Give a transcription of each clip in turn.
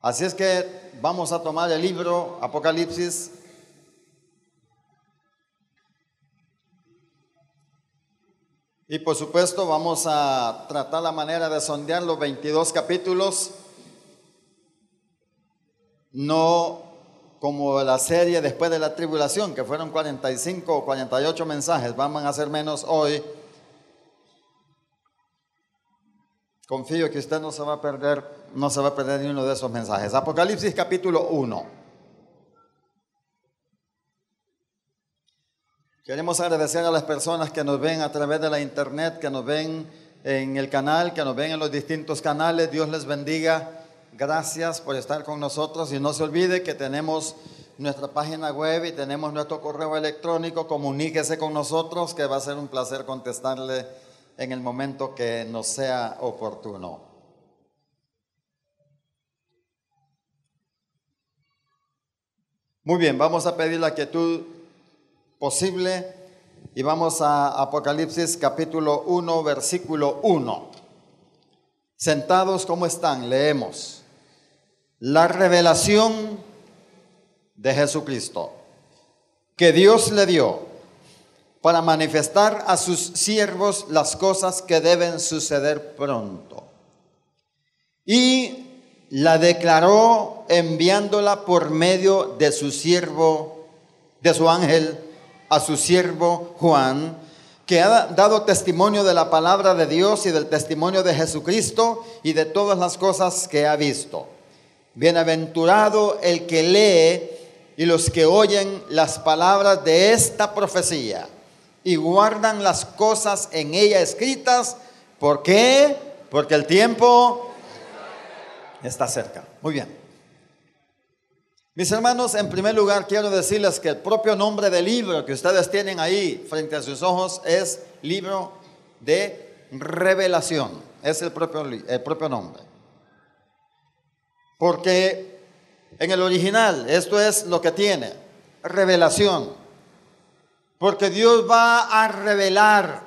Así es que vamos a tomar el libro Apocalipsis. Y por supuesto vamos a tratar la manera de sondear los 22 capítulos, no como la serie después de la tribulación, que fueron 45 o 48 mensajes, vamos a hacer menos hoy. Confío que usted no se va a perder, no se va a perder ni uno de esos mensajes. Apocalipsis capítulo 1. Queremos agradecer a las personas que nos ven a través de la internet, que nos ven en el canal, que nos ven en los distintos canales. Dios les bendiga. Gracias por estar con nosotros y no se olvide que tenemos nuestra página web y tenemos nuestro correo electrónico. Comuníquese con nosotros que va a ser un placer contestarle en el momento que nos sea oportuno. Muy bien, vamos a pedir la quietud posible y vamos a Apocalipsis capítulo 1, versículo 1. Sentados como están, leemos la revelación de Jesucristo que Dios le dio para manifestar a sus siervos las cosas que deben suceder pronto. Y la declaró enviándola por medio de su siervo, de su ángel, a su siervo Juan, que ha dado testimonio de la palabra de Dios y del testimonio de Jesucristo y de todas las cosas que ha visto Bienaventurado el que lee y los que oyen las palabras de esta profecía y guardan las cosas en ella escritas. ¿Por qué? Porque el tiempo está cerca. Muy bien. Mis hermanos, en primer lugar quiero decirles que el propio nombre del libro que ustedes tienen ahí frente a sus ojos es libro de revelación. Es el propio, el propio nombre. Porque en el original esto es lo que tiene, revelación. Porque Dios va a revelar,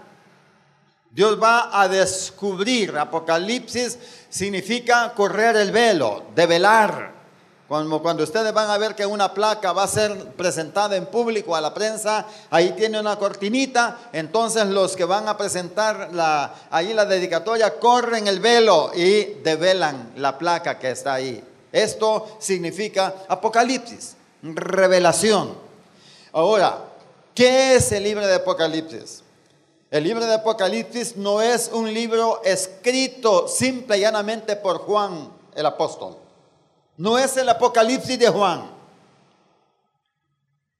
Dios va a descubrir. Apocalipsis significa correr el velo, develar. Cuando, cuando ustedes van a ver que una placa va a ser presentada en público a la prensa, ahí tiene una cortinita, entonces los que van a presentar la, ahí la dedicatoria corren el velo y develan la placa que está ahí. Esto significa Apocalipsis, revelación. Ahora, ¿qué es el libro de Apocalipsis? El libro de Apocalipsis no es un libro escrito simple y llanamente por Juan el apóstol. No es el Apocalipsis de Juan.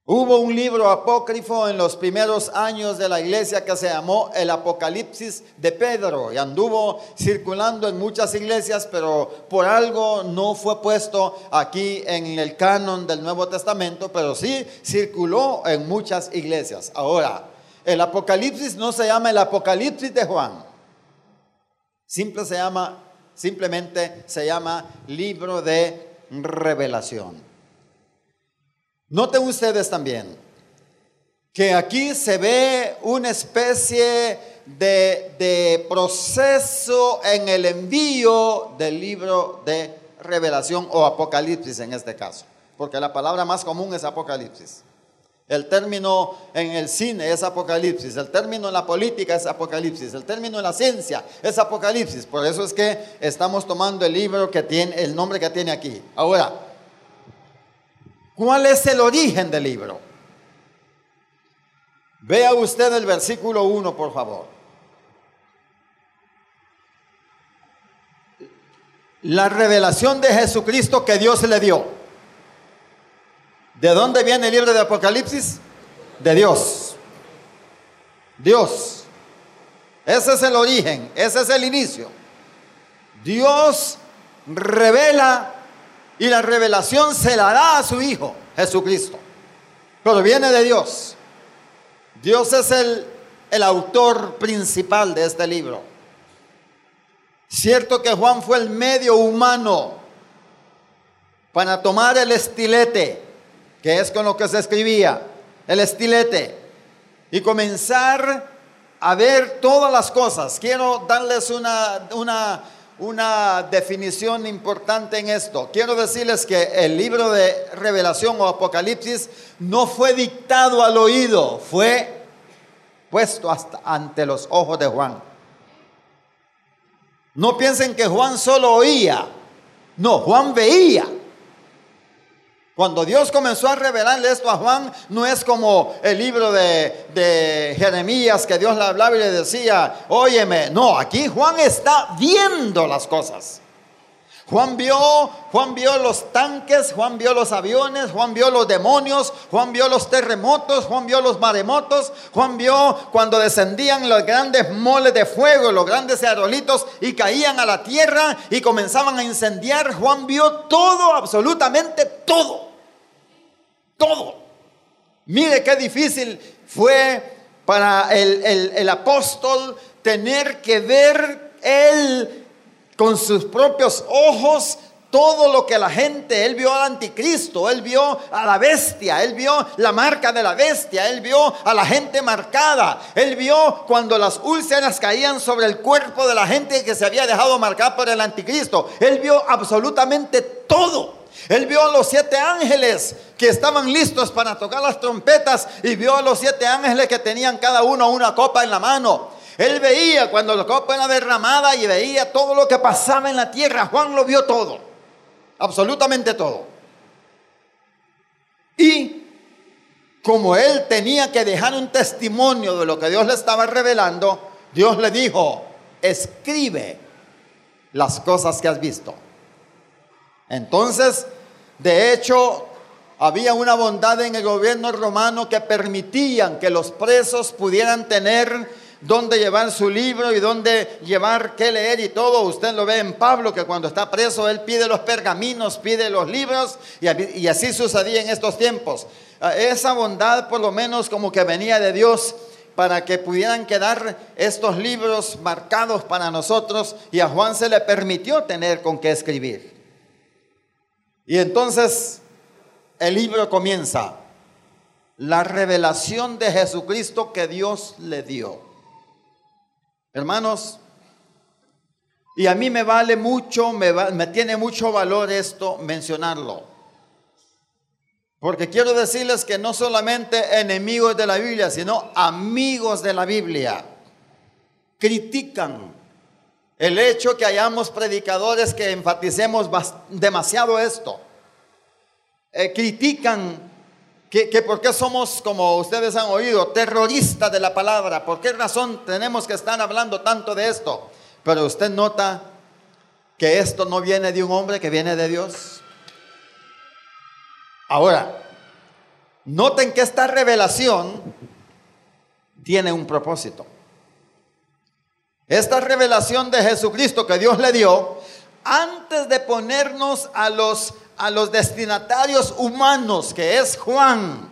Hubo un libro apócrifo en los primeros años de la iglesia que se llamó el Apocalipsis de Pedro y anduvo circulando en muchas iglesias, pero por algo no fue puesto aquí en el canon del Nuevo Testamento, pero sí circuló en muchas iglesias. Ahora, el Apocalipsis no se llama el Apocalipsis de Juan, se llama, simplemente se llama libro de revelación. Noten ustedes también que aquí se ve una especie de, proceso en el envío del libro de revelación o apocalipsis en este caso, porque la palabra más común es apocalipsis. El término en el cine es apocalipsis, el término en la política es apocalipsis, el término en la ciencia es apocalipsis. Por eso es que estamos tomando el libro que tiene, el nombre que tiene aquí. Ahora, ¿cuál es el origen del libro? Vea usted el versículo 1, por favor. La revelación de Jesucristo que Dios le dio. ¿De dónde viene el libro de Apocalipsis? De Dios. Dios. Ese es el origen, ese es el inicio. Dios revela y la revelación se la da a su Hijo, Jesucristo. Pero viene de Dios. Dios es el, el autor principal de este libro. Cierto que Juan fue el medio humano para tomar el estilete que es con lo que se escribía, el estilete, y comenzar a ver todas las cosas. Quiero darles una, una, una definición importante en esto. Quiero decirles que el libro de Revelación o Apocalipsis no fue dictado al oído, fue puesto hasta ante los ojos de Juan. No piensen que Juan solo oía, no, Juan veía. Cuando Dios comenzó a revelarle esto a Juan, no es como el libro de, Jeremías que Dios le hablaba y le decía, óyeme, no, aquí Juan está viendo las cosas. Juan vio, Juan vio los tanques, Juan vio los aviones, Juan vio los demonios, Juan vio los terremotos, Juan vio los maremotos, Juan vio cuando descendían los grandes moles de fuego, los grandes aerolitos y caían a la tierra y comenzaban a incendiar. Juan vio todo, absolutamente todo. Todo. Mire qué difícil fue para el, el apóstol tener que ver él con sus propios ojos todo lo que la gente, él vio al anticristo, él vio a la bestia, él vio la marca de la bestia, él vio a la gente marcada, él vio cuando las úlceras caían sobre el cuerpo de la gente que se había dejado marcar por el anticristo, él vio absolutamente todo. Él vio a los siete ángeles que estaban listos para tocar las trompetas y vio a los siete ángeles que tenían cada uno una copa en la mano. Él veía cuando la copa era derramada y veía todo lo que pasaba en la tierra. Juan lo vio todo, absolutamente todo. Y como él tenía que dejar un testimonio de lo que Dios le estaba revelando, Dios le dijo, escribe las cosas que has visto. Entonces, de hecho, había una bondad en el gobierno romano que permitían que los presos pudieran tener dónde llevar su libro y dónde llevar qué leer y todo. Usted lo ve en Pablo, que cuando está preso, él pide los pergaminos, pide los libros, y, así sucedía en estos tiempos. Ah, esa bondad, por lo menos, como que venía de Dios para que pudieran quedar estos libros marcados para nosotros, y a Juan se le permitió tener con qué escribir. Y entonces el libro comienza. La revelación de Jesucristo que Dios le dio. Hermanos, y a mí me vale mucho, me, me, tiene mucho valor esto mencionarlo. Porque quiero decirles que no solamente enemigos de la Biblia, sino amigos de la Biblia critican el hecho que hayamos predicadores que enfaticemos demasiado esto. Eh, critican que, por qué somos, como ustedes han oído, terroristas de la palabra. ¿Por qué razón tenemos que estar hablando tanto de esto? Pero usted nota que esto no viene de un hombre, que viene de Dios. Ahora, noten que esta revelación tiene un propósito. Esta revelación de Jesucristo que Dios le dio, antes de ponernos a los a los destinatarios humanos, que es Juan,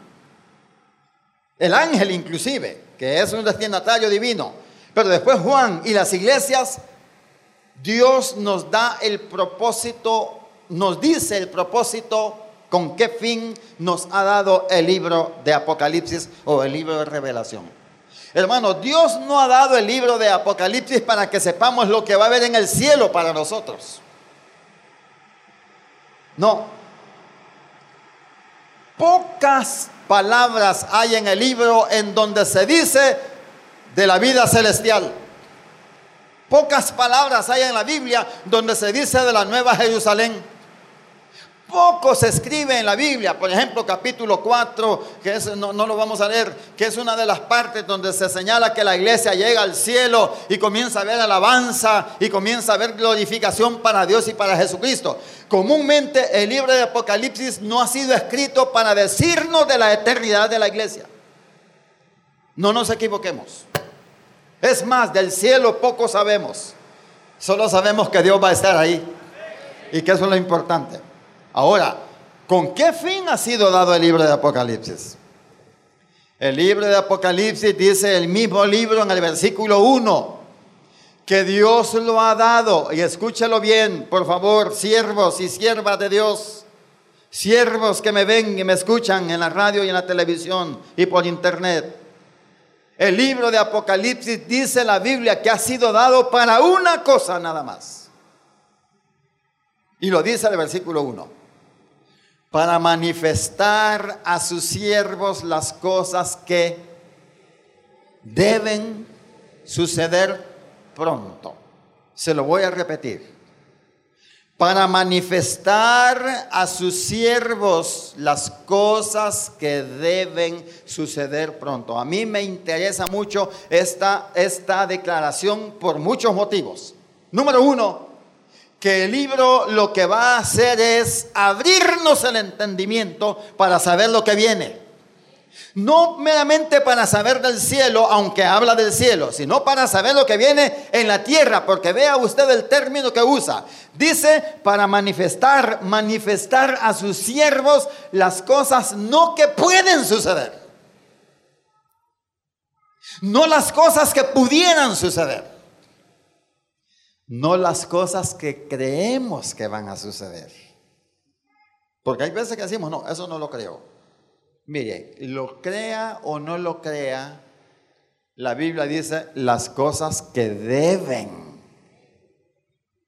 el ángel inclusive, que es un destinatario divino, pero después Juan y las iglesias, Dios nos da el propósito, nos dice el propósito con qué fin nos ha dado el libro de Apocalipsis o el libro de Revelación. Hermano, Dios no ha dado el libro de Apocalipsis para que sepamos lo que va a haber en el cielo para nosotros. No. Pocas palabras hay en el libro en donde se dice de la vida celestial. Pocas palabras hay en la Biblia donde se dice de la nueva Jerusalén. Poco se escribe en la Biblia, por ejemplo, capítulo 4, que es, no, no, lo vamos a leer, que es una de las partes donde se señala que la iglesia llega al cielo y comienza a ver alabanza y comienza a ver glorificación para Dios y para Jesucristo. Comúnmente el libro de Apocalipsis no ha sido escrito para decirnos de la eternidad de la iglesia. No nos equivoquemos. Es más, del cielo poco sabemos. Solo sabemos que Dios va a estar ahí y que eso es lo importante. Ahora, ¿con qué fin ha sido dado el libro de Apocalipsis? El libro de Apocalipsis dice el mismo libro en el versículo 1, que Dios lo ha dado, y escúchelo bien, por favor, siervos y siervas de Dios, siervos que me ven y me escuchan en la radio y en la televisión y por internet. El libro de Apocalipsis dice la Biblia que ha sido dado para una cosa nada más. Y lo dice el versículo 1. Para manifestar a sus siervos las cosas que deben suceder pronto. Se lo voy a repetir para manifestar a sus siervos las cosas que deben suceder pronto. A mí me interesa mucho esta, esta declaración por muchos motivos. Número uno, que el libro lo que va a hacer es abrirnos el entendimiento para saber lo que viene. No meramente para saber del cielo, aunque habla del cielo, sino para saber lo que viene en la tierra, porque vea usted el término que usa. Dice para manifestar, manifestar a sus siervos las cosas no que pueden suceder, no las cosas que pudieran suceder, no las cosas que creemos que van a suceder. Porque hay veces que decimos, no, eso no lo creo. Mire, lo crea o no lo crea, la Biblia dice las cosas que deben.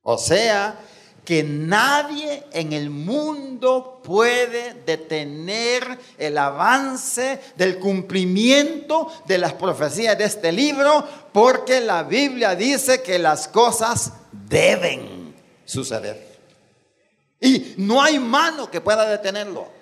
O sea, que nadie en el mundo puede detener el avance del cumplimiento de las profecías de este libro, porque la Biblia dice que las cosas deben suceder. Y no hay mano que pueda detenerlo.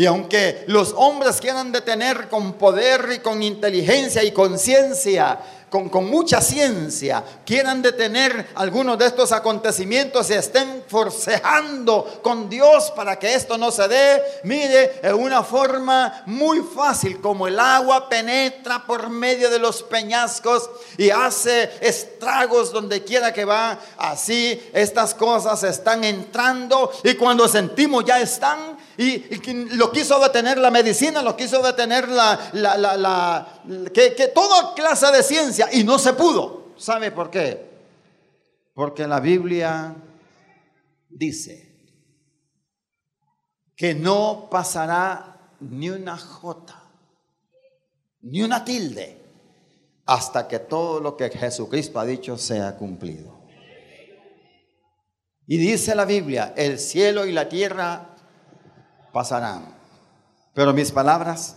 Y aunque los hombres quieran detener con poder y con inteligencia y conciencia con, mucha ciencia quieran detener algunos de estos acontecimientos y estén forcejando con Dios para que esto no se dé, mire, en una forma muy fácil, como el agua penetra por medio de los peñascos y hace estragos donde quiera que va, así estas cosas están entrando y cuando sentimos ya están y, lo quiso detener la medicina, lo quiso detener la, la, la, que, que toda clase de ciencia y no se pudo. ¿Sabe por qué? Porque la Biblia dice que no pasará ni una jota, ni una tilde, hasta que todo lo que Jesucristo ha dicho sea cumplido. Y dice la Biblia, el cielo y la tierra pasarán, pero mis palabras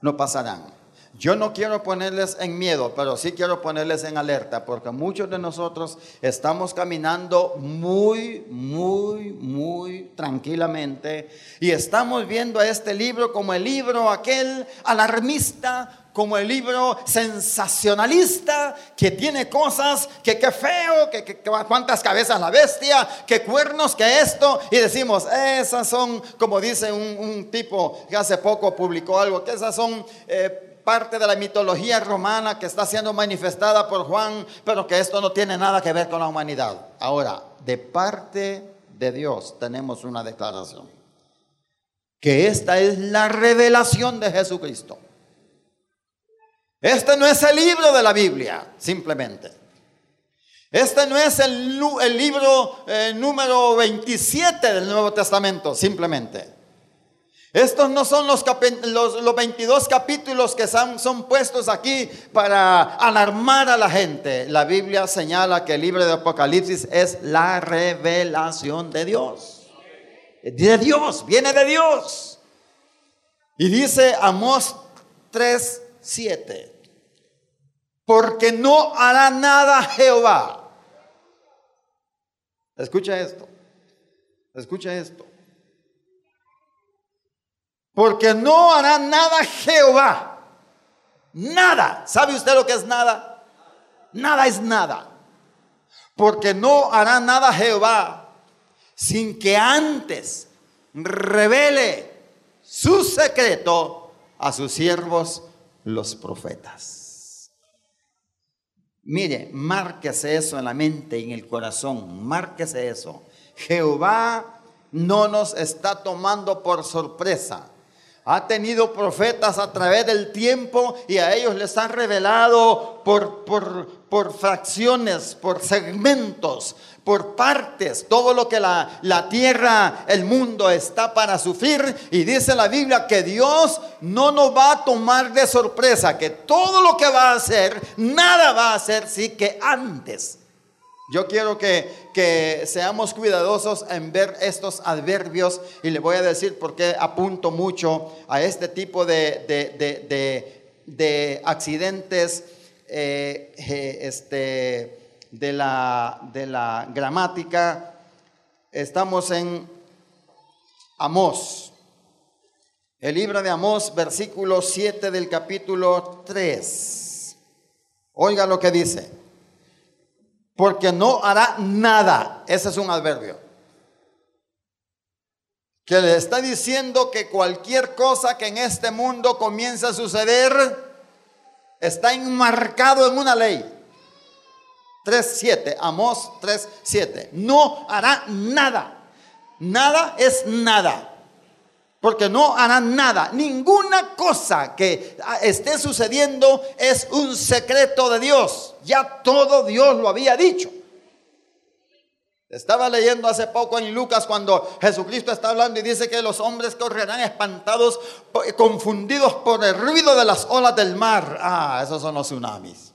no pasarán. Yo no quiero ponerles en miedo, pero sí quiero ponerles en alerta, porque muchos de nosotros estamos caminando muy, muy, muy tranquilamente y estamos viendo a este libro como el libro aquel alarmista, como el libro sensacionalista que tiene cosas que qué feo, que, que, cuántas cabezas la bestia, que cuernos, que esto, y decimos, esas son, como dice un, tipo que hace poco publicó algo, que esas son... Eh, parte de la mitología romana que está siendo manifestada por Juan, pero que esto no tiene nada que ver con la humanidad. Ahora, de parte de Dios tenemos una declaración, que esta es la revelación de Jesucristo. Este no es el libro de la Biblia, simplemente. Este no es el, libro eh, número 27 del Nuevo Testamento, simplemente. Estos no son los, los, 22 capítulos que son, son, puestos aquí para alarmar a la gente. La Biblia señala que el libro de Apocalipsis es la revelación de Dios. De Dios, viene de Dios. Y dice Amós 3, 7. Porque no hará nada Jehová. Escucha esto. Escucha esto porque no hará nada Jehová. Nada. ¿Sabe usted lo que es nada? Nada es nada. Porque no hará nada Jehová sin que antes revele su secreto a sus siervos los profetas. Mire, márquese eso en la mente y en el corazón, márquese eso. Jehová no nos está tomando por sorpresa ha tenido profetas a través del tiempo y a ellos les han revelado por, por, por fracciones, por segmentos, por partes, todo lo que la, la, tierra, el mundo está para sufrir. Y dice la Biblia que Dios no nos va a tomar de sorpresa, que todo lo que va a hacer, nada va a hacer, sí que antes Yo quiero que, que, seamos cuidadosos en ver estos adverbios y le voy a decir por qué apunto mucho a este tipo de, de, accidentes eh, eh, este, de, la, de la gramática. Estamos en Amós, el libro de Amós, versículo 7 del capítulo 3. Oiga lo que dice porque no hará nada. Ese es un adverbio. Que le está diciendo que cualquier cosa que en este mundo comience a suceder está enmarcado en una ley. 3.7, Amós 3.7. No hará nada. Nada es nada porque no harán nada. Ninguna cosa que esté sucediendo es un secreto de Dios. Ya todo Dios lo había dicho. Estaba leyendo hace poco en Lucas cuando Jesucristo está hablando y dice que los hombres correrán espantados, confundidos por el ruido de las olas del mar. Ah, esos son los tsunamis.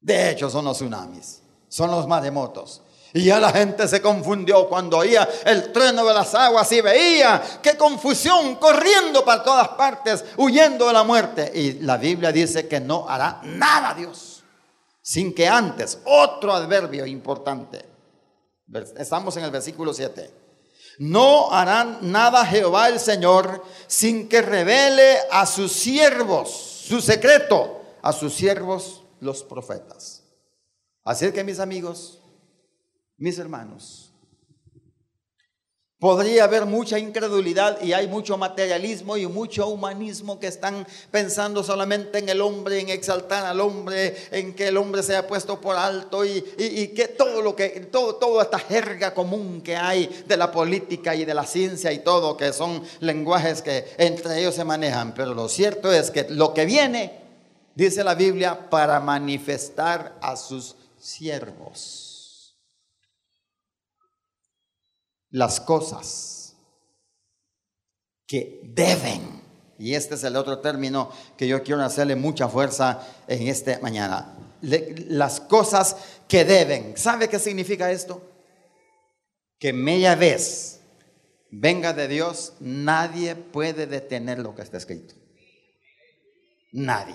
De hecho, son los tsunamis. Son los maremotos. Y ya la gente se confundió cuando oía el trueno de las aguas y veía qué confusión corriendo para todas partes, huyendo de la muerte. Y la Biblia dice que no hará nada Dios, sin que antes, otro adverbio importante. Estamos en el versículo 7. No harán nada Jehová el Señor sin que revele a sus siervos su secreto, a sus siervos los profetas. Así que mis amigos, mis hermanos, podría haber mucha incredulidad y hay mucho materialismo y mucho humanismo que están pensando solamente en el hombre, en exaltar al hombre, en que el hombre sea puesto por alto y, que todo lo que, todo, toda esta jerga común que hay de la política y de la ciencia y todo, que son lenguajes que entre ellos se manejan. Pero lo cierto es que lo que viene, dice la Biblia, para manifestar a sus siervos. Las cosas que deben. Y este es el otro término que yo quiero hacerle mucha fuerza en esta mañana. las cosas que deben. ¿Sabe qué significa esto? Que media vez venga de Dios, nadie puede detener lo que está escrito. Nadie.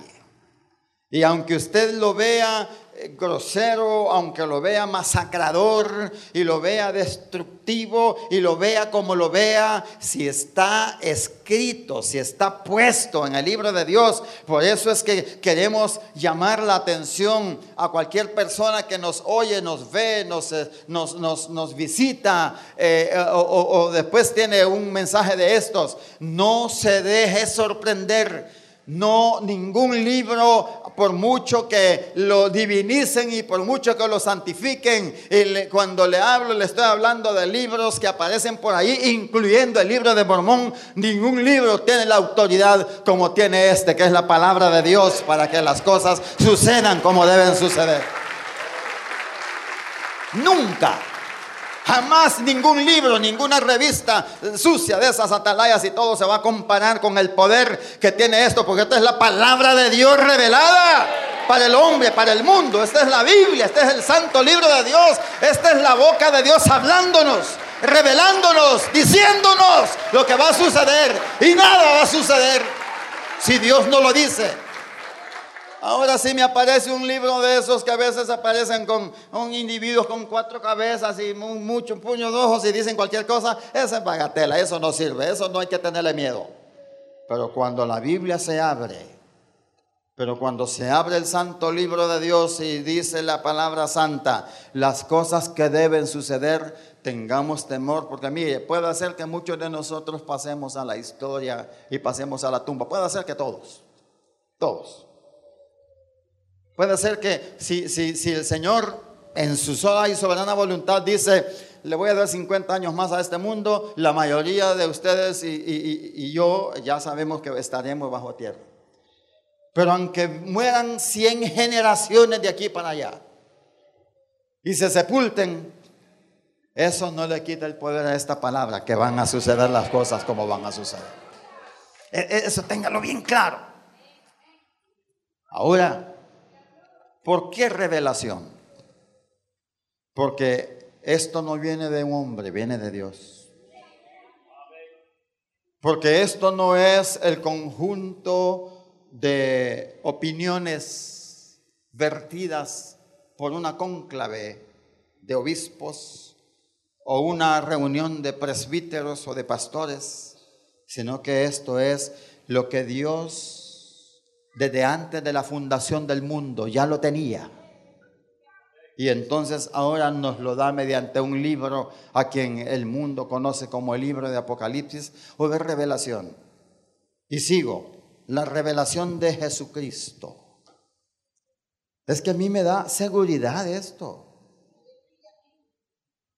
Y aunque usted lo vea grosero, aunque lo vea masacrador y lo vea destructivo y lo vea como lo vea, si está escrito, si está puesto en el libro de Dios, por eso es que queremos llamar la atención a cualquier persona que nos oye, nos ve, nos, eh, nos, visita eh, o después tiene un mensaje de estos. No se deje sorprender. No, ningún libro por mucho que lo divinicen y por mucho que lo santifiquen. Y cuando le hablo, le estoy hablando de libros que aparecen por ahí, incluyendo el libro de Mormón. Ningún libro tiene la autoridad como tiene este, que es la palabra de Dios, para que las cosas sucedan como deben suceder. Nunca Jamás ningún libro, ninguna revista sucia de esas atalayas y todo se va a comparar con el poder que tiene esto, porque esta es la palabra de Dios revelada para el hombre, para el mundo. Esta es la Biblia, este es el santo libro de Dios, esta es la boca de Dios hablándonos, revelándonos, diciéndonos lo que va a suceder y nada va a suceder si Dios no lo dice. Ahora sí me aparece un libro de esos que a veces aparecen con un individuo con cuatro cabezas y mucho puño de ojos y dicen cualquier cosa. Esa es bagatela, eso no sirve, eso no hay que tenerle miedo. Pero cuando la Biblia se abre, pero cuando se abre el santo libro de Dios y dice la palabra santa, las cosas que deben suceder, tengamos temor, porque mire, puede ser que muchos de nosotros pasemos a la historia y pasemos a la tumba, puede ser que todos, todos. Puede ser que si, si, si el Señor en su sola y soberana voluntad dice, le voy a dar 50 años más a este mundo, la mayoría de ustedes y, yo ya sabemos que estaremos bajo tierra. Pero aunque mueran 100 generaciones de aquí para allá y se sepulten, eso no le quita el poder a esta palabra, que van a suceder las cosas como van a suceder. E, e, eso téngalo bien claro. Ahora, ¿Por qué revelación? Porque esto no viene de un hombre, viene de Dios. Porque esto no es el conjunto de opiniones vertidas por una cónclave de obispos o una reunión de presbíteros o de pastores, sino que esto es lo que Dios desde antes de la fundación del mundo ya lo tenía. Y entonces ahora nos lo da mediante un libro a quien el mundo conoce como el libro de Apocalipsis o de revelación. Y sigo, la revelación de Jesucristo. Es que a mí me da seguridad esto.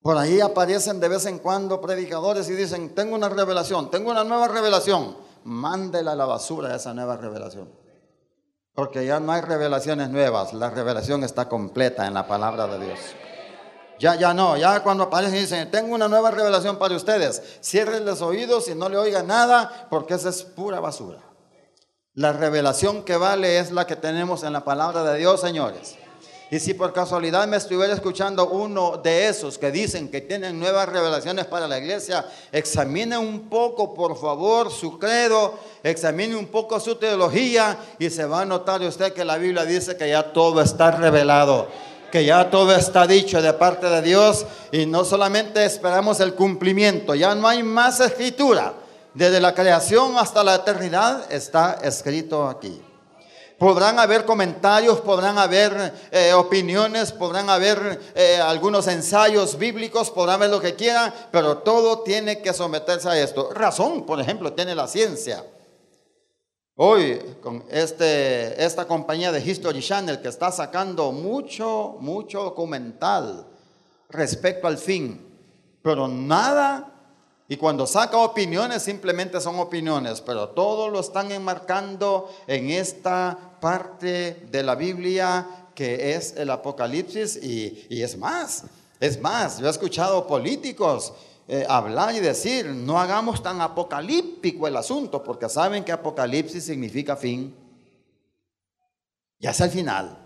Por ahí aparecen de vez en cuando predicadores y dicen, tengo una revelación, tengo una nueva revelación. Mándela a la basura esa nueva revelación. Porque ya no hay revelaciones nuevas, la revelación está completa en la palabra de Dios. Ya, ya no, ya cuando aparecen dicen, tengo una nueva revelación para ustedes, cierren los oídos y no le oigan nada, porque esa es pura basura. La revelación que vale es la que tenemos en la palabra de Dios, señores. Y si por casualidad me estuviera escuchando uno de esos que dicen que tienen nuevas revelaciones para la iglesia, examine un poco, por favor, su credo, examine un poco su teología y se va a notar usted que la Biblia dice que ya todo está revelado que ya todo está dicho de parte de Dios y no solamente esperamos el cumplimiento, ya no hay más escritura. Desde la creación hasta la eternidad está escrito aquí. Podrán haber comentarios, podrán haber eh, opiniones, podrán haber eh, algunos ensayos bíblicos, podrán ver lo que quieran, pero todo tiene que someterse a esto. Razón, por ejemplo, tiene la ciencia. Hoy, con este, esta compañía de History Channel que está sacando mucho, mucho documental respecto al fin, pero nada y cuando saca opiniones, simplemente son opiniones, pero todo lo están enmarcando en esta parte de la Biblia que es el Apocalipsis y, es más, es más, yo he escuchado políticos eh, hablar y decir, no hagamos tan apocalíptico el asunto, porque saben que Apocalipsis significa fin. Ya es el final.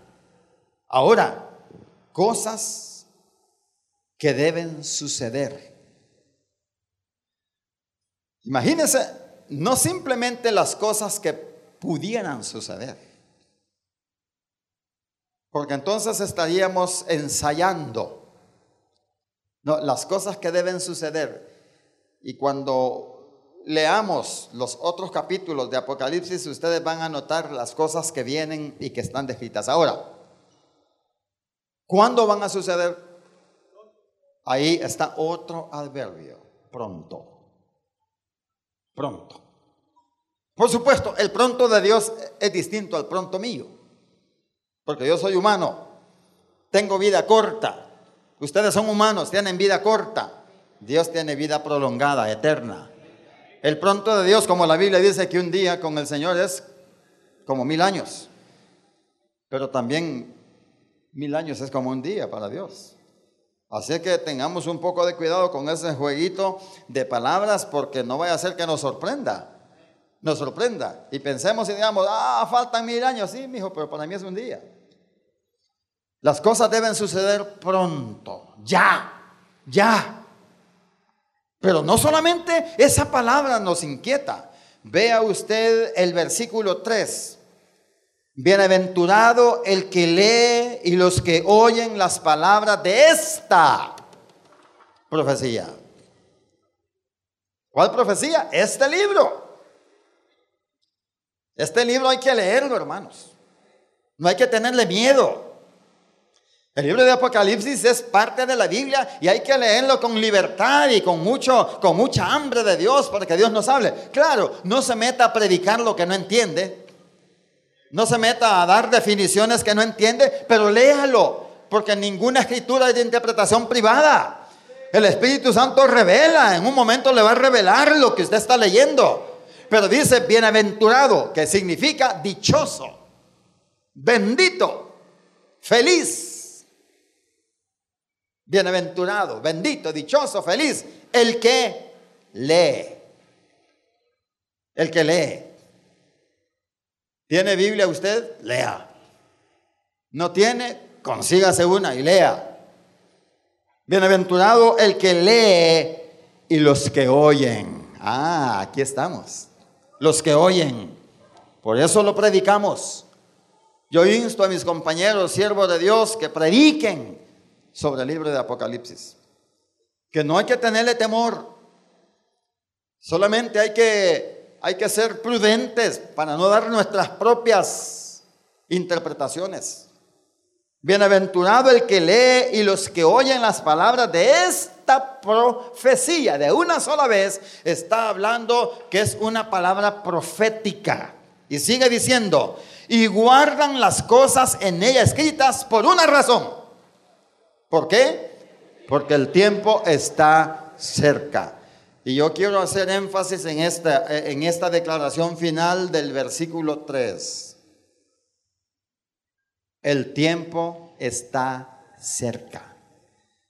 Ahora, cosas que deben suceder Imagínense, no simplemente las cosas que pudieran suceder, porque entonces estaríamos ensayando las cosas que deben suceder. Y cuando leamos los otros capítulos de Apocalipsis, ustedes van a notar las cosas que vienen y que están descritas. Ahora, ¿cuándo van a suceder? Ahí está otro adverbio, pronto pronto. Por supuesto, el pronto de Dios es distinto al pronto mío, porque yo soy humano, tengo vida corta, ustedes son humanos, tienen vida corta, Dios tiene vida prolongada, eterna. El pronto de Dios, como la Biblia dice que un día con el Señor es como mil años, pero también mil años es como un día para Dios. Así que tengamos un poco de cuidado con ese jueguito de palabras porque no vaya a ser que nos sorprenda. Nos sorprenda. Y pensemos y digamos, ah, faltan mil años. Sí, mijo, pero para mí es un día. Las cosas deben suceder pronto. Ya. Ya. Pero no solamente esa palabra nos inquieta. Vea usted el versículo 3. Bienaventurado el que lee y los que oyen las palabras de esta profecía. ¿Cuál profecía? Este libro. Este libro hay que leerlo, hermanos. No hay que tenerle miedo. El libro de Apocalipsis es parte de la Biblia y hay que leerlo con libertad y con mucho con mucha hambre de Dios para que Dios nos hable. Claro, no se meta a predicar lo que no entiende. No se meta a dar definiciones que no entiende, pero léalo, porque ninguna escritura es de interpretación privada. El Espíritu Santo revela, en un momento le va a revelar lo que usted está leyendo. Pero dice bienaventurado, que significa dichoso, bendito, feliz. Bienaventurado, bendito, dichoso, feliz. El que lee. El que lee. ¿Tiene Biblia usted? Lea. ¿No tiene? Consígase una y lea. Bienaventurado el que lee y los que oyen. Ah, aquí estamos. Los que oyen. Por eso lo predicamos. Yo insto a mis compañeros, siervos de Dios, que prediquen sobre el libro de Apocalipsis. Que no hay que tenerle temor. Solamente hay que, hay que ser prudentes para no dar nuestras propias interpretaciones. Bienaventurado el que lee y los que oyen las palabras de esta profecía. De una sola vez está hablando que es una palabra profética. Y sigue diciendo, y guardan las cosas en ella escritas por una razón. ¿Por qué? Porque el tiempo está cerca. Y yo quiero hacer énfasis en esta, en esta declaración final del versículo 3. El tiempo está cerca.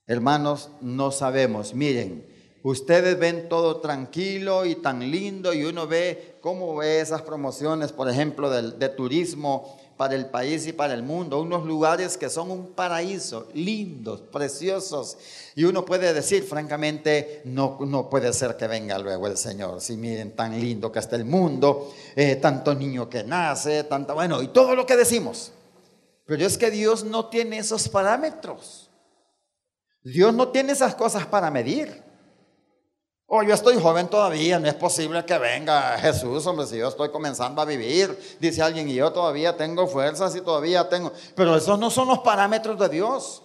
Hermanos, no sabemos. Miren, ustedes ven todo tranquilo y tan lindo y uno ve cómo ve esas promociones, por ejemplo, de, turismo para el país y para el mundo, unos lugares que son un paraíso, lindos, preciosos. Y uno puede decir, francamente, no, no puede ser que venga luego el Señor. Si miren, tan lindo que está el mundo, eh, tanto niño que nace, tanto, bueno, y todo lo que decimos. Pero es que Dios no tiene esos parámetros. Dios no tiene esas cosas para medir. Oh, yo estoy joven todavía, no es posible que venga Jesús, hombre, si yo estoy comenzando a vivir, dice alguien, y yo todavía tengo fuerzas y todavía tengo... Pero esos no son los parámetros de Dios.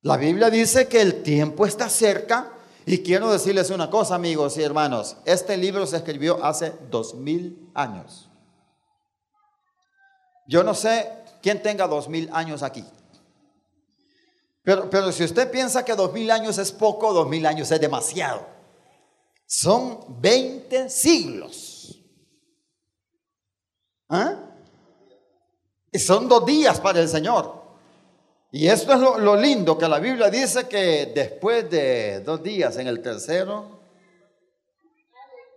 La Biblia dice que el tiempo está cerca y quiero decirles una cosa, amigos y hermanos, este libro se escribió hace dos mil años. Yo no sé quien tenga dos mil años aquí. Pero, pero si usted piensa que dos mil años es poco, dos mil años es demasiado. Son 20 siglos. ¿Ah? Y son dos días para el Señor. Y esto es lo, lo, lindo que la Biblia dice que después de dos días, en el tercero,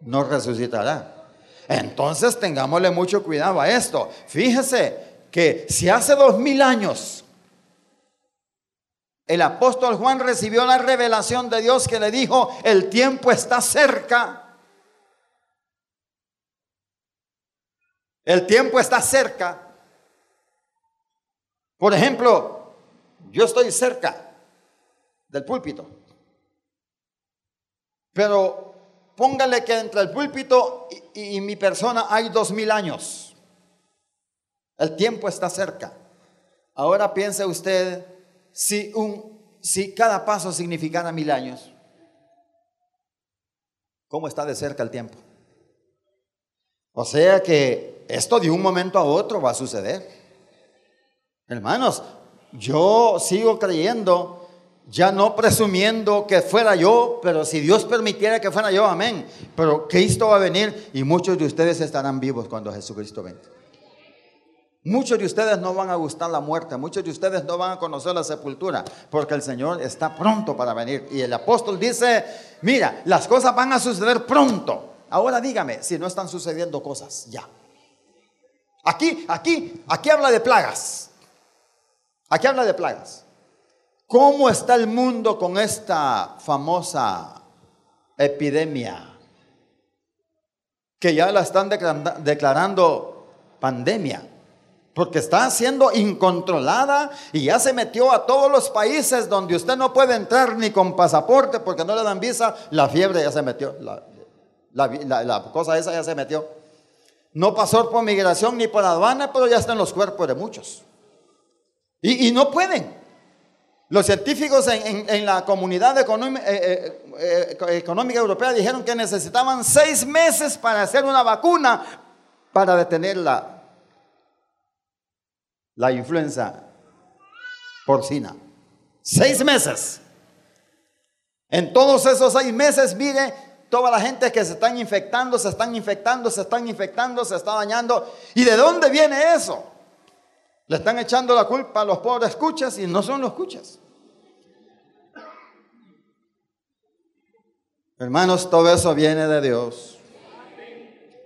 no resucitará. Entonces tengámosle mucho cuidado a esto. Fíjese, que si hace dos mil años el apóstol Juan recibió la revelación de Dios que le dijo, el tiempo está cerca. El tiempo está cerca. Por ejemplo, yo estoy cerca del púlpito. Pero póngale que entre el púlpito y, mi persona hay dos mil años. El tiempo está cerca. Ahora piense usted si, un, si cada paso significara mil años. ¿Cómo está de cerca el tiempo? O sea que esto de un momento a otro va a suceder. Hermanos, yo sigo creyendo, ya no presumiendo que fuera yo, pero si Dios permitiera que fuera yo, amén. Pero Cristo va a venir y muchos de ustedes estarán vivos cuando Jesucristo venga. Muchos de ustedes no van a gustar la muerte, muchos de ustedes no van a conocer la sepultura, porque el Señor está pronto para venir. Y el apóstol dice, mira, las cosas van a suceder pronto. Ahora dígame si no están sucediendo cosas ya. Aquí, aquí, aquí habla de plagas. Aquí habla de plagas. ¿Cómo está el mundo con esta famosa epidemia? Que ya la están declarando pandemia porque está siendo incontrolada y ya se metió a todos los países donde usted no puede entrar ni con pasaporte porque no le dan visa, la fiebre ya se metió, la, cosa esa ya se metió. No pasó por migración ni por aduana, pero ya está en los cuerpos de muchos. Y, no pueden. Los científicos en, la comunidad eh, eh, eh, económica europea dijeron que necesitaban seis meses para hacer una vacuna para detenerla la influenza porcina. Seis meses. En todos esos seis meses, mire, toda la gente que se están infectando, se están infectando, se están infectando, se está dañando. ¿Y de dónde viene eso? Le están echando la culpa a los pobres escuchas y no son los escuchas. Hermanos, todo eso viene de Dios.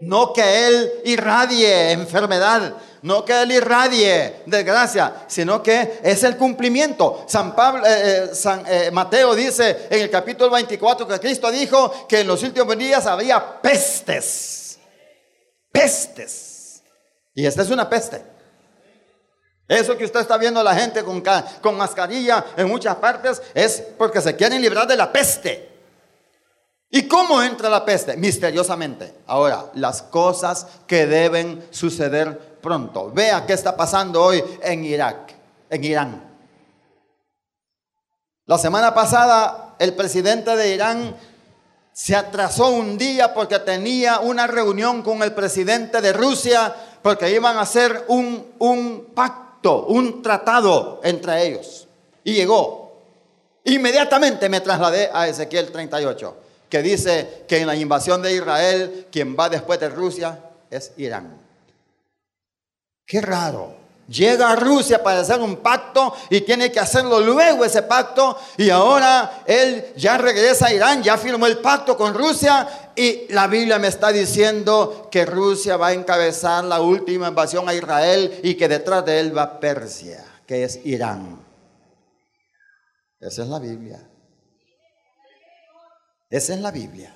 No que Él irradie enfermedad, no que Él irradie desgracia, sino que es el cumplimiento. San, Pablo, eh, eh, San eh, Mateo dice en el capítulo 24 que Cristo dijo que en los últimos días había pestes. Pestes. Y esta es una peste. Eso que usted está viendo a la gente con, con mascarilla en muchas partes es porque se quieren librar de la peste. ¿Y cómo entra la peste? Misteriosamente. Ahora, las cosas que deben suceder pronto. Vea qué está pasando hoy en Irak, en Irán. La semana pasada el presidente de Irán se atrasó un día porque tenía una reunión con el presidente de Rusia porque iban a hacer un, un pacto, un tratado entre ellos. Y llegó. Inmediatamente me trasladé a Ezequiel 38 que dice que en la invasión de Israel, quien va después de Rusia es Irán. Qué raro. Llega a Rusia para hacer un pacto y tiene que hacerlo luego ese pacto y ahora él ya regresa a Irán, ya firmó el pacto con Rusia y la Biblia me está diciendo que Rusia va a encabezar la última invasión a Israel y que detrás de él va Persia, que es Irán. Esa es la Biblia. Es la Biblia.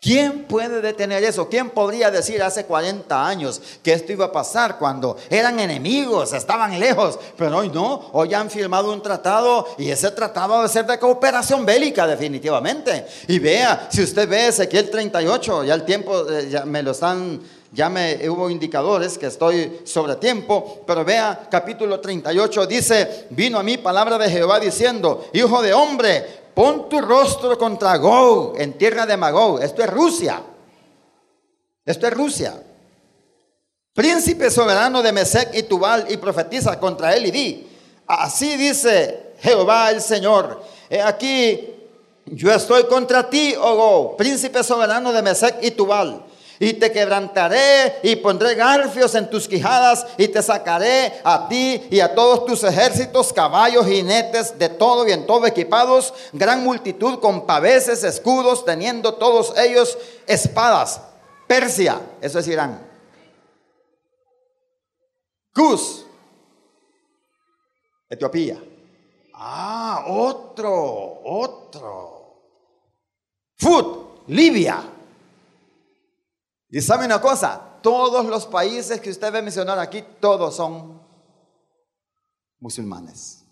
¿Quién puede detener eso? ¿Quién podría decir hace 40 años que esto iba a pasar cuando eran enemigos, estaban lejos? Pero hoy no, hoy han firmado un tratado y ese tratado debe ser de cooperación bélica definitivamente. Y vea, si usted ve Ezequiel 38, ya el tiempo, eh, ya me lo están, ya me hubo indicadores que estoy sobre tiempo, pero vea capítulo 38 dice, vino a mí palabra de Jehová diciendo, hijo de hombre, Pon tu rostro contra Gog en tierra de Magog. Esto es Rusia. Esto es Rusia. Príncipe soberano de Mesec y Tubal y profetiza contra él y di. Así dice Jehová el Señor. He aquí, yo estoy contra ti, oh príncipe soberano de Mesec y Tubal y te quebrantaré y pondré garfios en tus quijadas y te sacaré a ti y a todos tus ejércitos, caballos, jinetes, de todo y en todo equipados, gran multitud con paveses, escudos, teniendo todos ellos espadas. Persia, eso es Irán. Cus, Etiopía. Ah, otro, otro. Fut, Libia. Y sabe una cosa, todos los países que usted ve mencionar aquí, todos son musulmanes.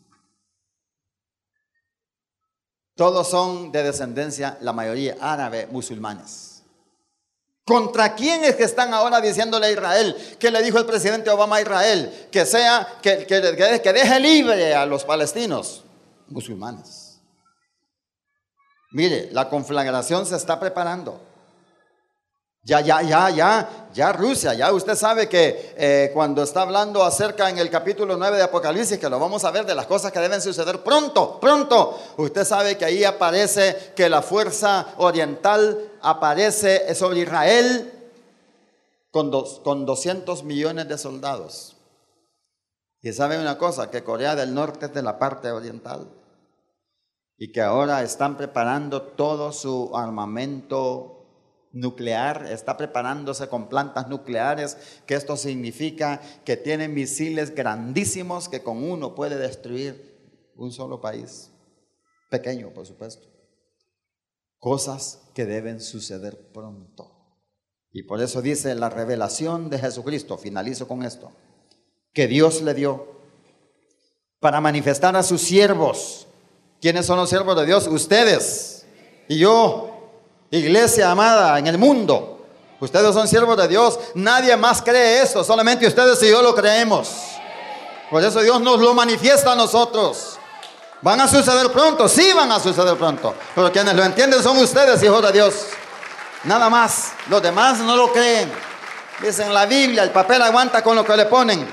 Todos son de descendencia, la mayoría árabe, musulmanes. ¿Contra quién es que están ahora diciéndole a Israel? ¿Qué le dijo el presidente Obama a Israel? Que sea, que, que, que deje libre a los palestinos, musulmanes. Mire, la conflagración se está preparando. Ya, ya, ya, ya, ya Rusia, ya usted sabe que eh, cuando está hablando acerca en el capítulo 9 de Apocalipsis, que lo vamos a ver de las cosas que deben suceder pronto, pronto, usted sabe que ahí aparece que la fuerza oriental aparece sobre Israel con, dos, con 200 millones de soldados. Y sabe una cosa, que Corea del Norte es de la parte oriental y que ahora están preparando todo su armamento nuclear, está preparándose con plantas nucleares, que esto significa que tiene misiles grandísimos que con uno puede destruir un solo país, pequeño por supuesto. Cosas que deben suceder pronto. Y por eso dice la revelación de Jesucristo, finalizo con esto, que Dios le dio para manifestar a sus siervos. ¿Quiénes son los siervos de Dios? Ustedes y yo, Iglesia amada en el mundo, ustedes son siervos de Dios. Nadie más cree eso, solamente ustedes y yo lo creemos. Por eso Dios nos lo manifiesta a nosotros. ¿Van a suceder pronto? Sí, van a suceder pronto. Pero quienes lo entienden son ustedes, hijos de Dios. Nada más. Los demás no lo creen. Dicen la Biblia, el papel aguanta con lo que le ponen.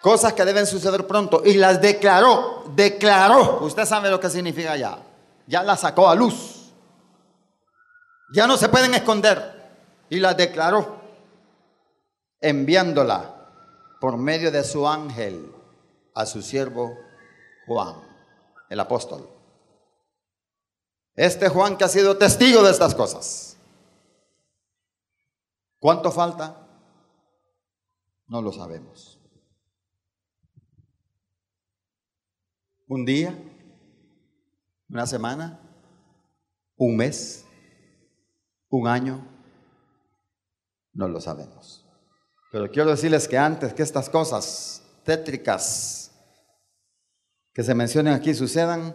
Cosas que deben suceder pronto. Y las declaró. Declaró. Usted sabe lo que significa ya. Ya las sacó a luz. Ya no se pueden esconder. Y la declaró, enviándola por medio de su ángel a su siervo Juan, el apóstol. Este Juan que ha sido testigo de estas cosas. ¿Cuánto falta? No lo sabemos. ¿Un día? ¿Una semana? ¿Un mes? ¿Un año? No lo sabemos. Pero quiero decirles que antes que estas cosas tétricas que se mencionen aquí sucedan,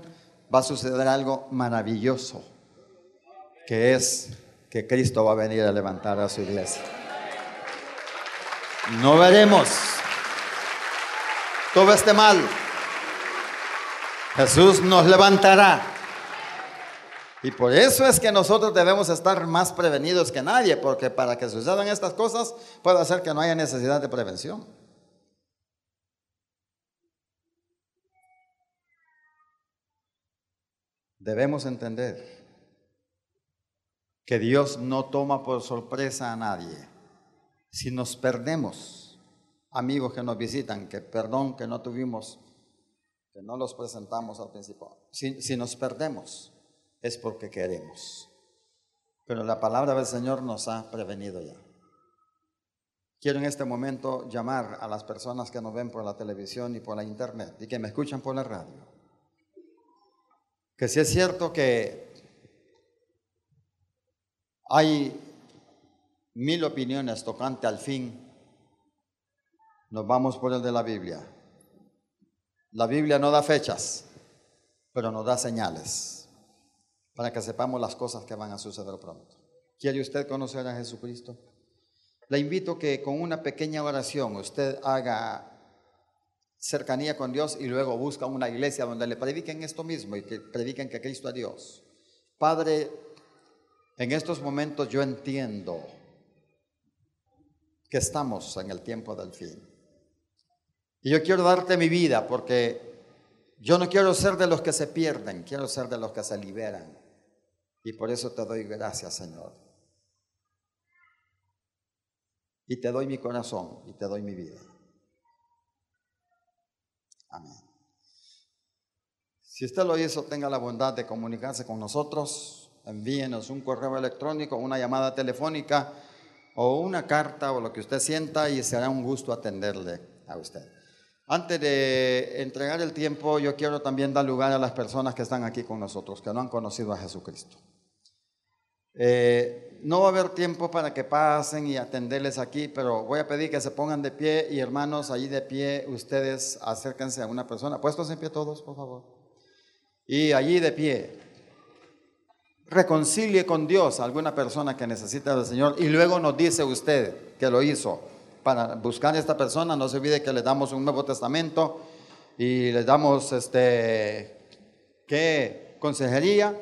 va a suceder algo maravilloso, que es que Cristo va a venir a levantar a su iglesia. No veremos todo este mal. Jesús nos levantará. Y por eso es que nosotros debemos estar más prevenidos que nadie, porque para que sucedan estas cosas puede hacer que no haya necesidad de prevención. Debemos entender que Dios no toma por sorpresa a nadie. Si nos perdemos, amigos que nos visitan, que perdón que no tuvimos, que no los presentamos al principio, si, si nos perdemos es porque queremos. Pero la palabra del Señor nos ha prevenido ya. Quiero en este momento llamar a las personas que nos ven por la televisión y por la internet y que me escuchan por la radio. Que si es cierto que hay mil opiniones tocante al fin. Nos vamos por el de la Biblia. La Biblia no da fechas, pero nos da señales para que sepamos las cosas que van a suceder pronto. ¿Quiere usted conocer a Jesucristo? Le invito que con una pequeña oración usted haga cercanía con Dios y luego busca una iglesia donde le prediquen esto mismo y que prediquen que Cristo es Dios. Padre, en estos momentos yo entiendo que estamos en el tiempo del fin. Y yo quiero darte mi vida porque yo no quiero ser de los que se pierden, quiero ser de los que se liberan. Y por eso te doy gracias, Señor. Y te doy mi corazón y te doy mi vida. Amén. Si usted lo hizo, tenga la bondad de comunicarse con nosotros. Envíenos un correo electrónico, una llamada telefónica o una carta o lo que usted sienta y será un gusto atenderle a usted. Antes de entregar el tiempo, yo quiero también dar lugar a las personas que están aquí con nosotros, que no han conocido a Jesucristo. Eh, no va a haber tiempo para que pasen y atenderles aquí, pero voy a pedir que se pongan de pie y hermanos, allí de pie, ustedes acérquense a una persona, puestos en pie todos, por favor. Y allí de pie, reconcilie con Dios a alguna persona que necesita del Señor y luego nos dice usted que lo hizo. Para buscar a esta persona, no se olvide que le damos un Nuevo Testamento y le damos este, ¿qué? Consejería